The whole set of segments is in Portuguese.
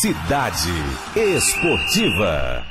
Cidade Esportiva.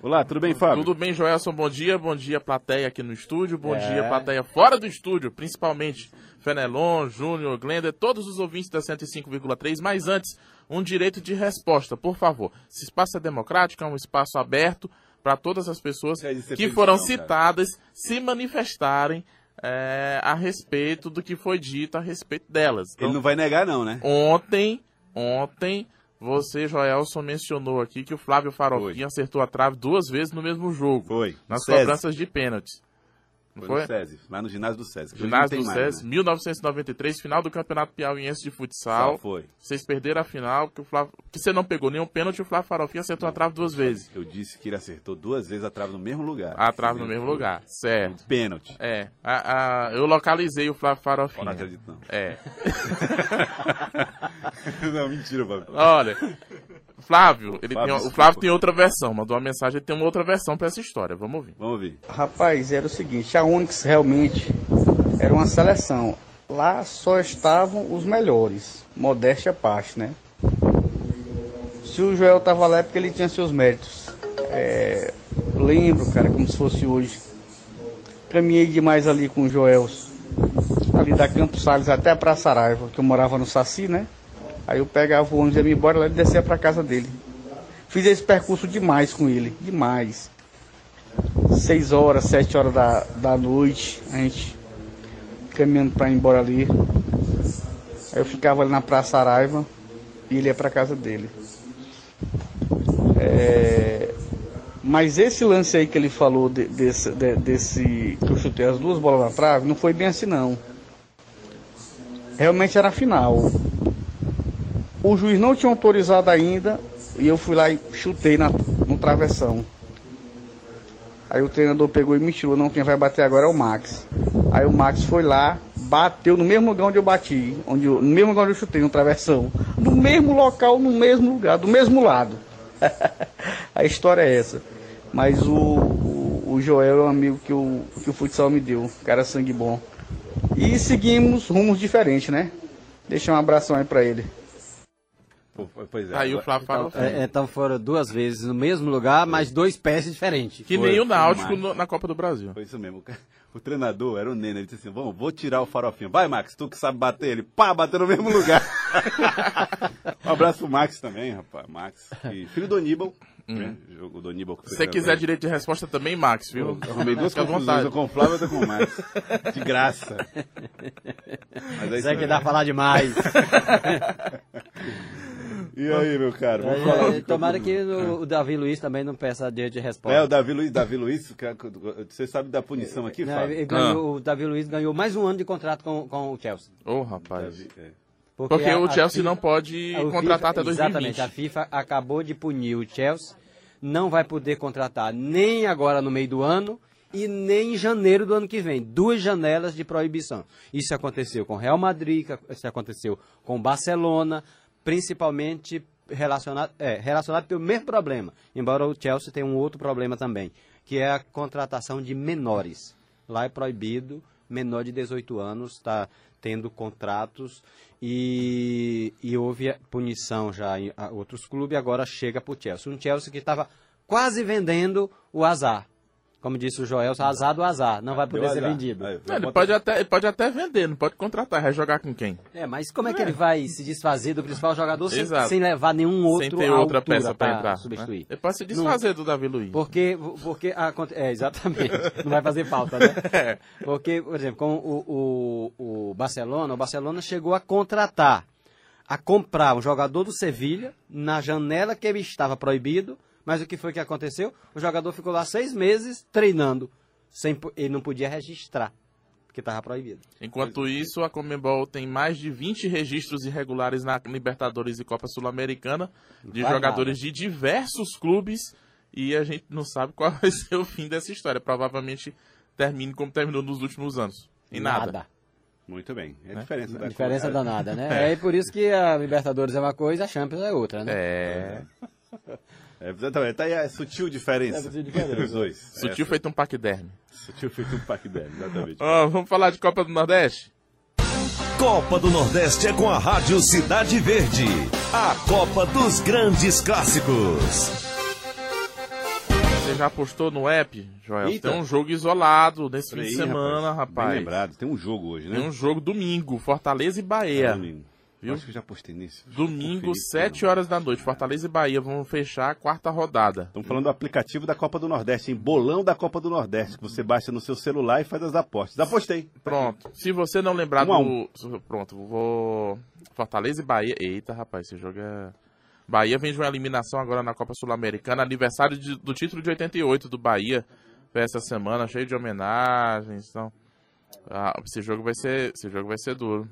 Olá, tudo bem, Fábio? Tudo bem, Joelson? Bom dia. Bom dia, plateia aqui no estúdio. Bom É. dia, plateia fora do estúdio, principalmente Fenelon, Júnior, Glenda, todos os ouvintes da 105,3. Mas antes, um direito de resposta, por favor. Esse espaço é democrático, é um espaço aberto para todas as pessoas que foram não, cara. citadas se manifestarem é, a respeito do que foi dito a respeito delas. Então, Ele não vai negar, não, né? Ontem, ontem, você, Joelson, mencionou aqui que o Flávio Farofinha acertou a trave duas vezes no mesmo jogo. Foi. Nas SESI. cobranças de pênaltis. Não Foi foi? no SESI, lá no ginásio do SESI. Ginásio não do mais, SESI, né? 1993, final do Campeonato Piauiense de Futsal. Só foi. Vocês perderam a final, que, o Flávio, que você não pegou nenhum pênalti, o Flávio Farofinha acertou a trave duas vezes. Eu disse que ele acertou duas vezes a trave no mesmo lugar. A trave no mesmo lugar, certo. Pênalti. É, a- a- eu localizei o Flávio Farofinha. Não acredito, não. É. não, mentira, Fábio. Olha, Flávio, ele Flávio, tem- o. Flávio tem outra versão, mandou uma mensagem, ele tem uma outra versão pra essa história. Vamos ouvir. Vamos ouvir. Rapaz, era o seguinte, a Onix realmente era uma seleção. Lá só estavam os melhores, modéstia à parte, né? Se o Joel tava lá é porque ele tinha seus méritos. É, lembro, cara, como se fosse hoje. Caminhei demais ali com o Joel. Ali da Campos Salles até a Praça Araiva, que eu morava no Saci, né? Aí eu pegava o ônibus e ia me embora lá e descia pra casa dele. Fiz esse percurso demais com ele, demais. 6 horas, 7 horas da, da noite, a gente caminhando para ir embora ali. Aí eu ficava ali na Praça Araiva e ele ia para casa dele. É, mas esse lance aí que ele falou de- desse, de- desse que eu chutei as duas bolas na trave, não foi bem assim não. Realmente era a final. O juiz não tinha autorizado ainda e eu fui lá e chutei na, no travessão. Aí o treinador pegou e me tirou, não, quem vai bater agora é o Max. Aí o Max foi lá, bateu no mesmo lugar onde eu bati, onde eu- no mesmo lugar onde eu chutei, no travessão. No mesmo local, no mesmo lugar, do mesmo lado. A história é essa. Mas o, o, Joel é um amigo que o, que o futsal me deu, cara sangue bom. E seguimos rumos diferentes, né? Deixa um abração aí pra ele. Pois é. Aí o Flávio Farofinha. É, então foram duas vezes no mesmo lugar, mas dois pés diferentes. Que Foi, nem o Náutico no- na Copa do Brasil. Foi isso mesmo. O treinador era o Nena. Ele disse assim: Vamos, vou tirar o farofinho. Vai, Max, tu que sabe bater ele. Pá, bateu no mesmo lugar. um abraço pro Max também, rapaz. Max. E filho do Aníbal. Né? Jogo do Aníbal. que Se você quiser direito de resposta também, Max, viu? Eu arrumei duas confusões. vontade. Eu com o Flávio e outra com o Max. De graça. Mas é isso Isso é que aí. dá pra falar demais. E aí, meu caro? Vamos É, falar é, de tomara que o, o Davi Luiz também não peça direito de resposta. É, o Davi Luiz, Davi Luiz, que- você sabe da punição aqui, Não, Fábio? ganhou- O Davi Luiz ganhou mais um ano de contrato com, com o Chelsea. Ô, rapaz. Davi, é. Porque a- o Chelsea FIFA não pode contratar até FIFA 2020. Exatamente, a FIFA acabou de punir o Chelsea, não vai poder contratar nem agora no meio do ano e nem em janeiro do ano que vem. Duas janelas de proibição. Isso aconteceu com Real Madrid, isso aconteceu com Barcelona, principalmente relacionado, é, relacionado pelo mesmo problema, embora o Chelsea tenha um outro problema também, que é a contratação de menores. Lá é proibido, menor de 18 anos está tendo contratos e, e houve punição já em outros clubes, agora chega para o Chelsea. Um Chelsea que estava quase vendendo o azar. Como disse o Joel, azar do azar, não vai poder Deu ser azar. vendido. Aí, Não, ele, pode até, ele pode até vender, não pode contratar, vai jogar com quem? É, mas como é que ele vai se desfazer do principal jogador sem, sem levar nenhum outro Sem ter outra peça pra entrar. substituir? né? Ele pode se desfazer do Davi Luiz. Porque, porque aconte- é, exatamente, não vai fazer falta, né? É. Porque, por exemplo, com o, o, o Barcelona, o Barcelona chegou a contratar, a comprar um jogador do Sevilha na janela que ele estava proibido, mas o que foi que aconteceu? O jogador ficou lá seis meses treinando, sem, ele não podia registrar, porque estava proibido. Enquanto isso, a Comembol tem mais de 20 registros irregulares na Libertadores e Copa Sul-Americana de jogadores de diversos clubes e a gente não sabe qual vai ser o fim dessa história. Provavelmente termine como terminou nos últimos anos. Em nada. Muito bem. É a diferença da diferença coisa. danada, né? É. por isso que a Libertadores é uma coisa, a Champions é outra, né? É. É, exatamente. Tá aí a sutil diferença. É, sutil diferença. Os dois. Sutil feito um paquiderme. É, sutil feito um pack dele, exatamente. Vamos falar de Copa do Nordeste? Copa do Nordeste é com a Rádio Cidade Verde. a Copa dos Grandes Clássicos. Você já postou no app, Joel? Eita. Tem um jogo isolado nesse fim Peraí, de semana, Bem rapaz. lembrado, tem um jogo hoje, né? Tem um jogo domingo, Fortaleza e Bahia. Domingo. Viu? Acho que já postei nesse. Domingo, Conferi, 7 horas da noite, Fortaleza e Bahia vão fechar a quarta rodada. Estamos falando do aplicativo da Copa do Nordeste, em bolão da Copa do Nordeste, que você baixa no seu celular e faz as apostas. Apostei. Pronto. Se você não lembrar Um a do. Pronto, vou. Fortaleza e Bahia. Eita, rapaz, esse jogo é. Bahia vem de uma eliminação agora na Copa Sul-Americana, aniversário de- do título de 88 do Bahia. Foi essa semana, cheio de homenagens. Então, ah, esse jogo vai ser, esse jogo vai ser duro.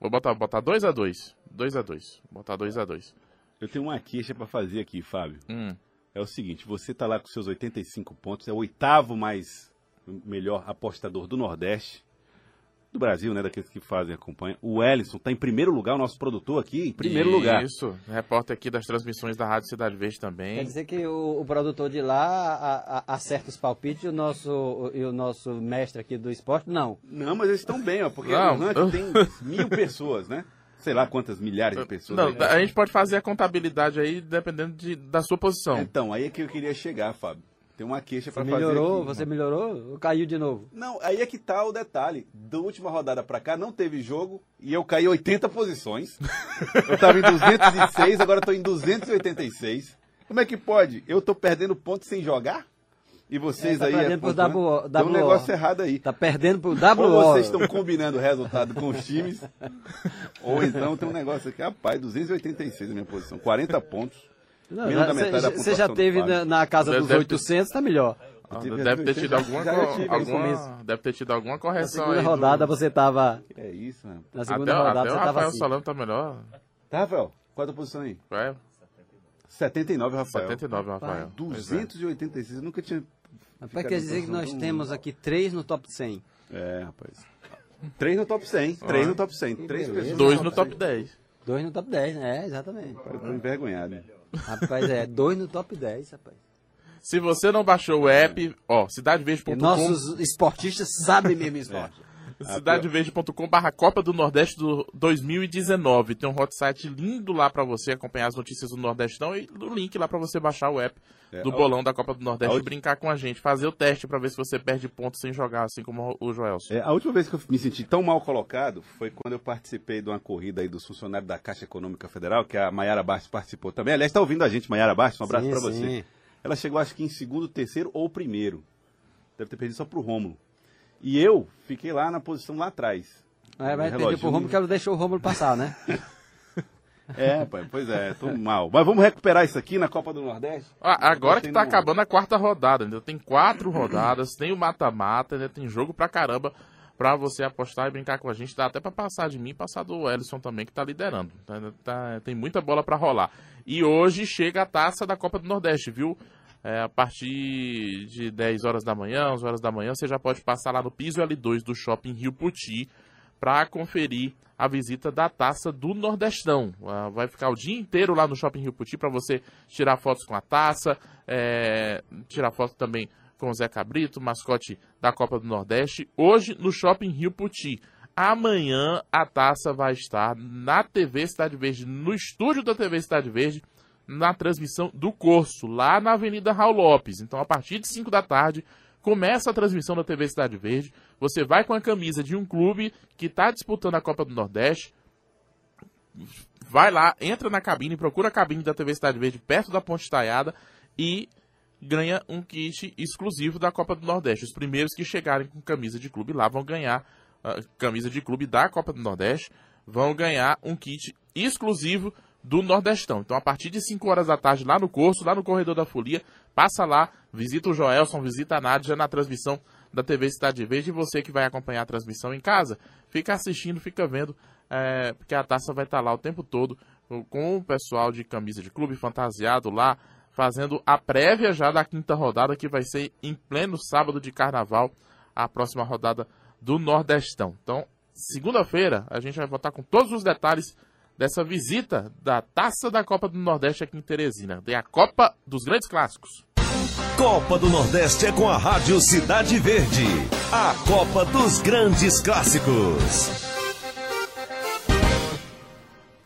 Vou botar, botar 2 a 2 2 a 2 Botar 2 a 2 Eu tenho uma queixa pra fazer aqui, Fábio. Hum. É o seguinte, você tá lá com seus 85 pontos, é o oitavo mais melhor apostador do Nordeste. Do Brasil, né? Daqueles que fazem acompanham. O Ellison tá em primeiro lugar, o nosso produtor aqui, em primeiro lugar. Isso, repórter aqui das transmissões da Rádio Cidade Verde Quer também. dizer que o, o produtor de lá a- a- acerta os palpites e o, nosso, e o nosso mestre aqui do esporte não. Não, mas eles estão bem, ó, porque Não. o ranking tem mil pessoas, né? Sei lá quantas milhares de pessoas. Não, aí. a gente pode fazer a contabilidade aí dependendo de- da sua posição. Então, aí é que eu queria chegar, Fábio. Tem uma queixa pra fazer melhorou, aqui. você melhorou ou caiu de novo? Não, aí é que tá o detalhe. Da última rodada pra cá não teve jogo e eu caí 80 posições. Eu tava em 206, agora tô em 286. Como é que pode? Eu tô perdendo pontos sem jogar? E vocês É, tá aí... perdendo por pontuando? WO. Tem um negócio errado aí. Tá perdendo pro Ou WO. vocês estão combinando o resultado com os times, ou então tem um negócio aqui, rapaz, 286 a minha posição, 40 pontos. Não, menos da Você metade da você já teve na, na casa Deve- dos deve ter- 800, tá melhor. Ah, Deve ter tido alguma, alguma deve ter tido alguma Na correção segunda aí. rodada do... você tava. É isso, mano. Na Até, segunda rodada até o você tava Rafael assim. Solano tá melhor. Tá, Rafael? Qual é a tua posição aí? É, 79, Rafael. 79, Rafael. Pois é. 286, eu nunca tinha... Rapaz, quer dizer que nós temos aqui três no top 100. É, rapaz. Três no top 100, três no top 100, três pessoas. Dois no top 10. Dois no top 10, né? É, exatamente. Eu tô envergonhado. Rapaz, é, dois no top 10, rapaz. Se você não baixou o app, ó, cidadeverde.com nossos esportistas sabem mesmo esporte. cidadeverde.com barra Copa do Nordeste do 2019. Tem um hot site lindo lá pra você acompanhar as notícias do Nordestão e o link lá pra você baixar o app É, do a- bolão da Copa do Nordeste e ulti- brincar com a gente, fazer o teste pra ver se você perde pontos sem jogar, assim como o Joelson. É, a última vez que eu me senti tão mal colocado foi quando eu participei de uma corrida aí dos funcionários da Caixa Econômica Federal, que a Maiara Bastos participou também. Aliás, está ouvindo a gente, Maiara Bastos? Um abraço para você. Ela chegou, acho que em segundo, terceiro ou primeiro. Deve ter perdido só pro Rômulo. E eu fiquei lá na posição lá atrás. É, vai reloginho- pro Romulo que ela deixou o Romulo passar, né? É, pai, pois é, tô mal. Mas vamos recuperar isso aqui na Copa do Nordeste? Ah, agora que tá no- acabando a quarta rodada, ainda tem quatro rodadas, tem o mata-mata, ainda tem jogo pra caramba pra você apostar e brincar com a gente. Dá até pra passar de mim e passar do Ellison também, que tá liderando. Tá- tá- tem muita bola pra rolar. E hoje chega a taça da Copa do Nordeste, viu? É, a partir de 10 horas da manhã, 11 horas da manhã, você já pode passar lá no piso L2 do Shopping Rio Puti para conferir a visita da taça do Nordestão. Ah, vai ficar o dia inteiro lá no Shopping Rio Puti para você tirar fotos com a taça, é, tirar foto também com o Zé Cabrito, mascote da Copa do Nordeste, hoje no Shopping Rio Puti. Amanhã a taça vai estar na TV Cidade Verde, no estúdio da TV Cidade Verde, na transmissão do curso, lá na Avenida Raul Lopes. Então, a partir de 5 da tarde, começa a transmissão da TV Cidade Verde. Você vai com a camisa de um clube que está disputando a Copa do Nordeste. Vai lá, entra na cabine, procura a cabine da TV Cidade Verde perto da Ponte Estaiada e ganha um kit exclusivo da Copa do Nordeste. Os primeiros que chegarem com camisa de clube lá vão ganhar a camisa de clube da Copa do Nordeste, vão ganhar um kit exclusivo do Nordestão. Então, a partir de 5 horas da tarde, lá no curso, lá no Corredor da Folia, passa lá, visita o Joelson, visita a Nádia na transmissão da TV Cidade Verde. E você que vai acompanhar a transmissão em casa, fica assistindo, fica vendo, é, porque a taça vai estar lá o tempo todo, com o pessoal de camisa de clube fantasiado lá, fazendo a prévia já da quinta rodada, que vai ser em pleno sábado de carnaval, a próxima rodada do Nordestão. Então, segunda-feira, a gente vai voltar com todos os detalhes dessa visita da Taça da Copa do Nordeste aqui em Teresina. Tem a Copa dos Grandes Clássicos. Copa do Nordeste é com a Rádio Cidade Verde. A Copa dos Grandes Clássicos.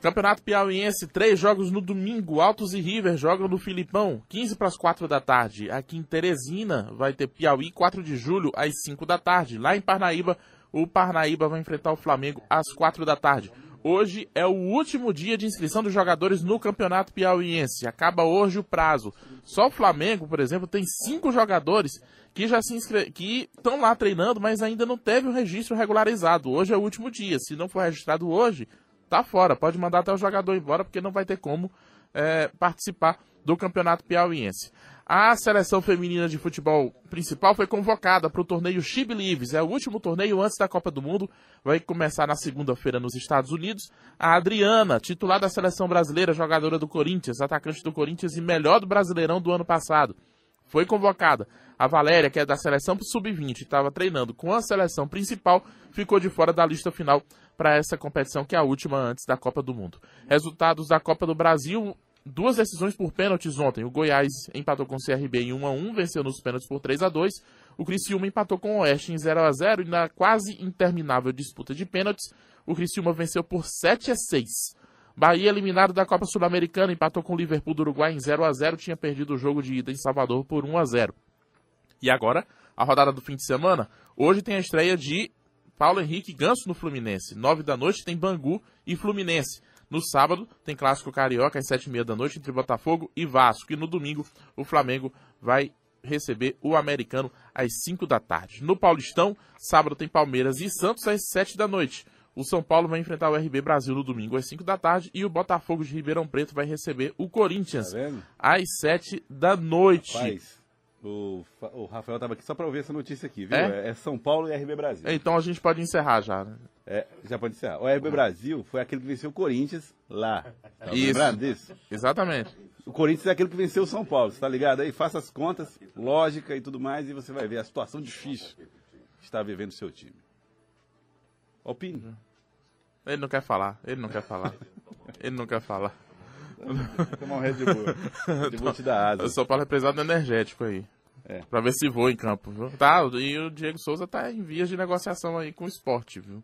Campeonato Piauiense, três jogos no domingo. Altos e River jogam no Filipão, 15 para as 4 da tarde. Aqui em Teresina vai ter Piauí, 4 de julho, às 5 da tarde. Lá em Parnaíba, o Parnaíba vai enfrentar o Flamengo às 4 da tarde. Hoje é o último dia de inscrição dos jogadores no Campeonato Piauiense. Acaba hoje o prazo. Só o Flamengo, por exemplo, tem cinco jogadores que já se inscre... que estão lá treinando, mas ainda não teve o registro regularizado. Hoje é o último dia. Se não for registrado hoje, tá fora. Pode mandar até o jogador embora, porque não vai ter como é, participar do Campeonato Piauiense. A seleção feminina de futebol principal foi convocada para o torneio She Believes. É o último torneio antes da Copa do Mundo. Vai começar na segunda-feira nos Estados Unidos. A Adriana, titular da seleção brasileira, jogadora do Corinthians, atacante do Corinthians e melhor do Brasileirão do ano passado, foi convocada. A Valéria, que é da seleção sub-20, estava treinando com a seleção principal, ficou de fora da lista final para essa competição, que é a última antes da Copa do Mundo. Resultados da Copa do Brasil: duas decisões por pênaltis ontem. O Goiás empatou com o CRB em 1 a 1 venceu nos pênaltis por 3 a 2 O Criciúma empatou com o Oeste em 0 a 0 e na quase interminável disputa de pênaltis, o Criciúma venceu por 7 a 6 Bahia, eliminado da Copa Sul-Americana, empatou com o Liverpool do Uruguai em 0 a 0 tinha perdido o jogo de ida em Salvador por 1 a 0 E agora, a rodada do fim de semana, hoje tem a estreia de Paulo Henrique Ganso no Fluminense. 9 da noite tem Bangu e Fluminense. No sábado, tem clássico carioca às sete e meia da noite entre Botafogo e Vasco. E no domingo, o Flamengo vai receber o americano às 5 da tarde. No Paulistão, sábado tem Palmeiras e Santos às 7 da noite. O São Paulo vai enfrentar o RB Brasil no domingo às 5 da tarde e o Botafogo de Ribeirão Preto vai receber o Corinthians Tá às 7 da noite. Rapaz, o, o Rafael tava aqui só pra ouvir essa notícia aqui, viu? É? É, São Paulo e RB Brasil. Então a gente pode encerrar já, né? É, já pode encerrar. O RB Brasil foi aquele que venceu o Corinthians lá. Tá Isso. lembrando disso? Exatamente. O Corinthians é aquele que venceu o São Paulo, você tá ligado aí? Faça as contas, lógica e tudo mais, e você vai ver a situação difícil que está vivendo o seu time. Opine. Ele não quer falar, ele não quer falar. Ele não quer falar. Tomar um Red Bull. Red Bull te dá O asa. São Paulo é precisado do energético aí. É. Pra ver se voa em campo, viu? Tá, e o Diego Souza tá em vias de negociação aí com o esporte, viu?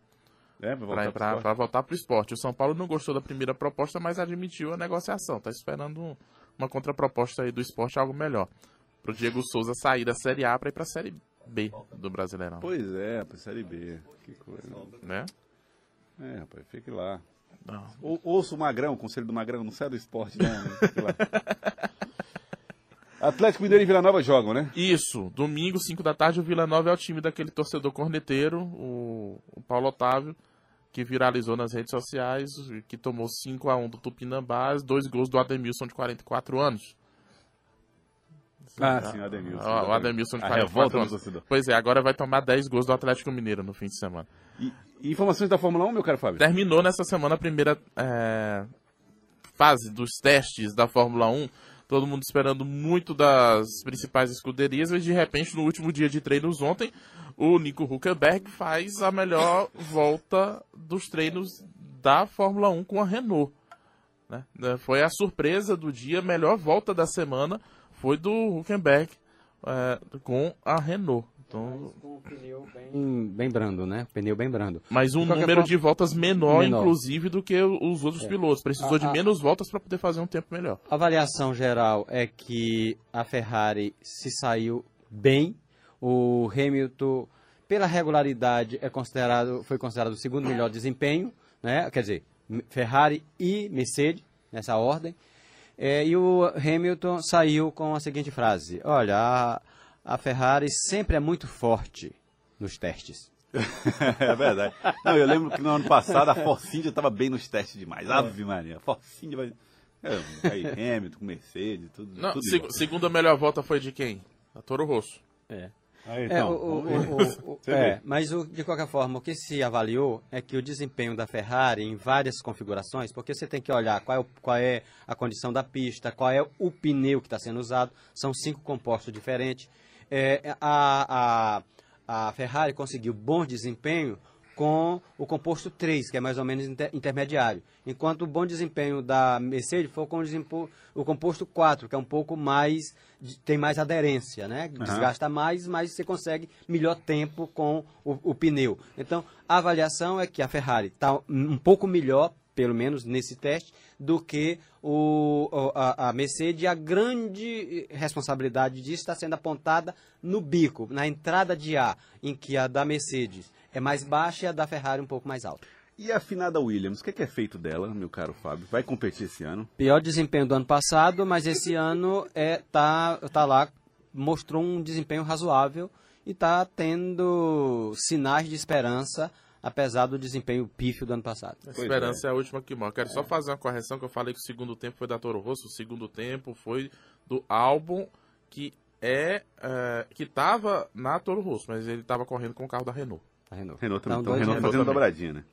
É, pra Pra, voltar pro pra, esporte. pra voltar pro esporte. O São Paulo não gostou da primeira proposta, mas admitiu a negociação. Tá esperando um- uma contraproposta aí do esporte, algo melhor. Pro Diego Souza sair da Série A pra ir pra Série B do Brasileirão. Pois é, pra Série B. Que coisa. Né? É, rapaz, fique lá. Não. Ou, ouça o Magrão, o conselho do Magrão, não sai do esporte, né? Atlético Mineiro e Vila Nova jogam, né? Isso, domingo, 5 da tarde, o Vila Nova é o time daquele torcedor corneteiro, o, o Paulo Otávio, que viralizou nas redes sociais, que tomou 5 a 1 do Tupinambás, dois gols do Ademilson de 44 anos. Ah, sim, o Ademilson. O Ademilson de A 44 revolta. Pois é, agora vai tomar 10 gols do Atlético Mineiro no fim de semana. E, e informações da Fórmula 1, meu caro Fábio? Terminou nessa semana a primeira é, fase dos testes da Fórmula 1. Todo mundo esperando muito das principais escuderias, mas de repente, no último dia de treinos ontem, o Nico Huckenberg faz a melhor volta dos treinos da Fórmula 1 com a Renault. né? Foi a surpresa do dia, melhor volta da semana foi do Huckenberg é, com a Renault. Então, Com o pneu bem, bem brando, né? Pneu bem brando. mas um De número forma- de voltas menor, Menor. inclusive, do que os outros pilotos. Precisou A- de a- menos voltas para poder fazer um tempo melhor. A avaliação geral é que a Ferrari se saiu bem. O Hamilton, pela regularidade, é considerado, foi considerado o segundo melhor desempenho, né? Quer dizer, Ferrari e Mercedes, nessa ordem. É, e o Hamilton saiu com a seguinte frase: Olha, a, a Ferrari sempre é muito forte nos testes. é verdade. Não, eu lembro que no ano passado a Force India estava bem nos testes demais. Ave Maria, a Force India vai... É, aí Hamilton, com Mercedes, tudo, Não, tudo seg- igual. segunda melhor volta foi de quem? A Toro Rosso. É. Aí, É, então, o- é, mas de qualquer forma, o que se avaliou é que o desempenho da Ferrari em várias configurações, porque você tem que olhar qual é, qual é a condição da pista, qual é o pneu que está sendo usado, são cinco compostos diferentes. É, a, a, a Ferrari conseguiu bom desempenho com o composto 3, que é mais ou menos inter- intermediário, enquanto o bom desempenho da Mercedes foi com o, composto 4, que é um pouco mais, tem mais aderência, né? Desgasta mais, mas você consegue melhor tempo com o, o pneu. Então, a avaliação é que a Ferrari está um pouco melhor pelo menos nesse teste, do que o, a, a Mercedes. E a grande responsabilidade disso está sendo apontada no bico, na entrada de ar, em que a da Mercedes é mais baixa e a da Ferrari um pouco mais alta. E a finada Williams, o que é, que é feito dela, meu caro Fábio? Vai competir esse ano? Pior desempenho do ano passado, mas esse ano é tá, tá lá, mostrou um desempenho razoável e está tendo sinais de esperança, apesar do desempenho pífio do ano passado. A esperança é. a última que morre. Quero só fazer uma correção que eu falei que o segundo tempo foi da Toro Rosso, o segundo tempo foi do álbum que é, é, que tava na Toro Rosso, mas ele tava correndo com o carro da Renault. A Renault. Renault também. Então, Então, dois Renault fazendo também. dobradinha, né?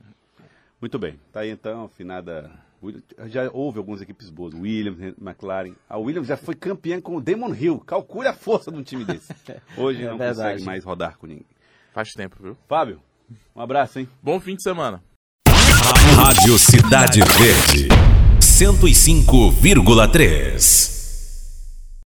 Muito bem. Tá aí então, finada. Já houve algumas equipes boas. Williams, McLaren. A Williams já foi campeã com o Damon Hill. Calcule a força de um time desse. Hoje É não verdade. consegue mais rodar com ninguém. Faz tempo, viu? Fábio, um abraço, hein? Bom fim de semana. Rádio Cidade Verde, 105,3.